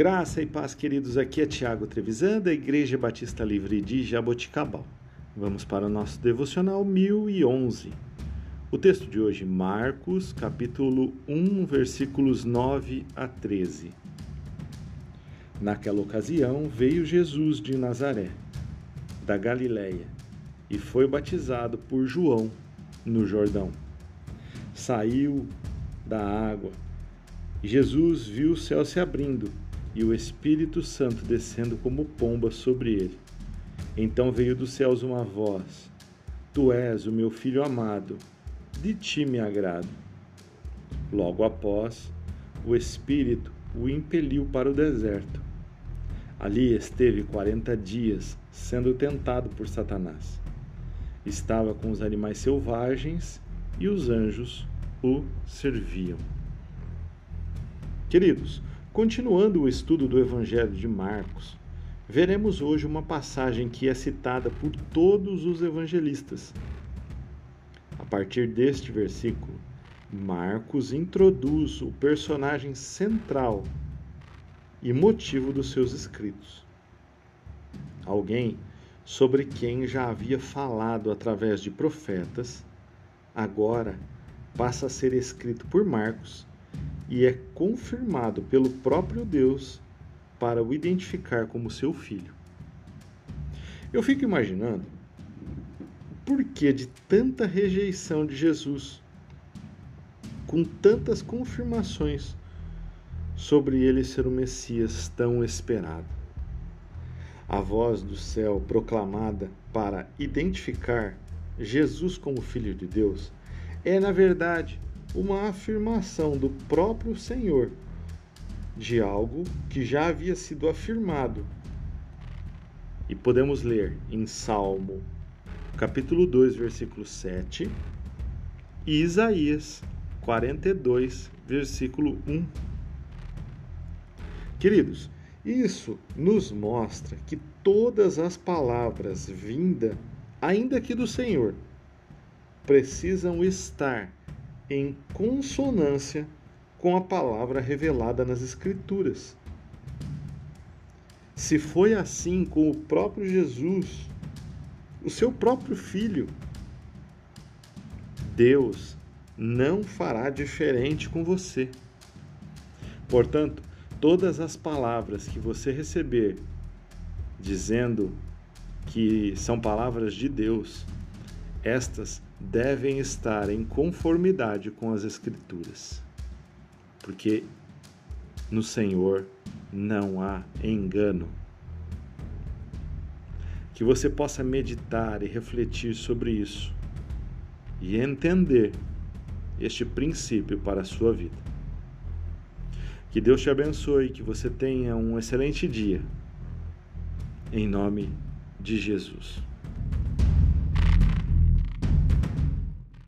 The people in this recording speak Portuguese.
Graça e paz, queridos. Aqui é Tiago Trevisan, da Igreja Batista Livre de Jaboticabal. Vamos para o nosso devocional 1011. O texto de hoje, Marcos, capítulo 1, versículos 9 a 13. Naquela ocasião, veio Jesus de Nazaré, da Galiléia, e foi batizado por João no Jordão. Saiu da água, Jesus viu o céu se abrindo e o Espírito Santo descendo como pomba sobre ele. Então veio dos céus uma voz: Tu és o meu filho amado, de ti me agrado. Logo após, o Espírito o impeliu para o deserto. Ali esteve quarenta dias, sendo tentado por Satanás. Estava com os animais selvagens e os anjos o serviam. Queridos, Continuando o estudo do Evangelho de Marcos, veremos hoje uma passagem que é citada por todos os evangelistas. A partir deste versículo, Marcos introduz o personagem central e motivo dos seus escritos. Alguém sobre quem já havia falado através de profetas, agora passa a ser escrito por Marcos e é confirmado pelo próprio Deus para o identificar como seu filho. Eu fico imaginando por que de tanta rejeição de Jesus, com tantas confirmações sobre ele ser o Messias tão esperado. A voz do céu proclamada para identificar Jesus como Filho de Deus é, na verdade, uma afirmação do próprio Senhor de algo que já havia sido afirmado. E podemos ler em Salmo, capítulo 2, versículo 7, e Isaías 42, versículo 1. Queridos, isso nos mostra que todas as palavras vindas, ainda que do Senhor, precisam estar em consonância com a palavra revelada nas Escrituras. Se foi assim com o próprio Jesus, o seu próprio Filho, Deus não fará diferente com você. Portanto, todas as palavras que você receber dizendo que são palavras de Deus, estas devem estar em conformidade com as Escrituras, porque no Senhor não há engano. Que você possa meditar e refletir sobre isso e entender este princípio para a sua vida. Que Deus te abençoe, que você tenha um excelente dia. Em nome de Jesus.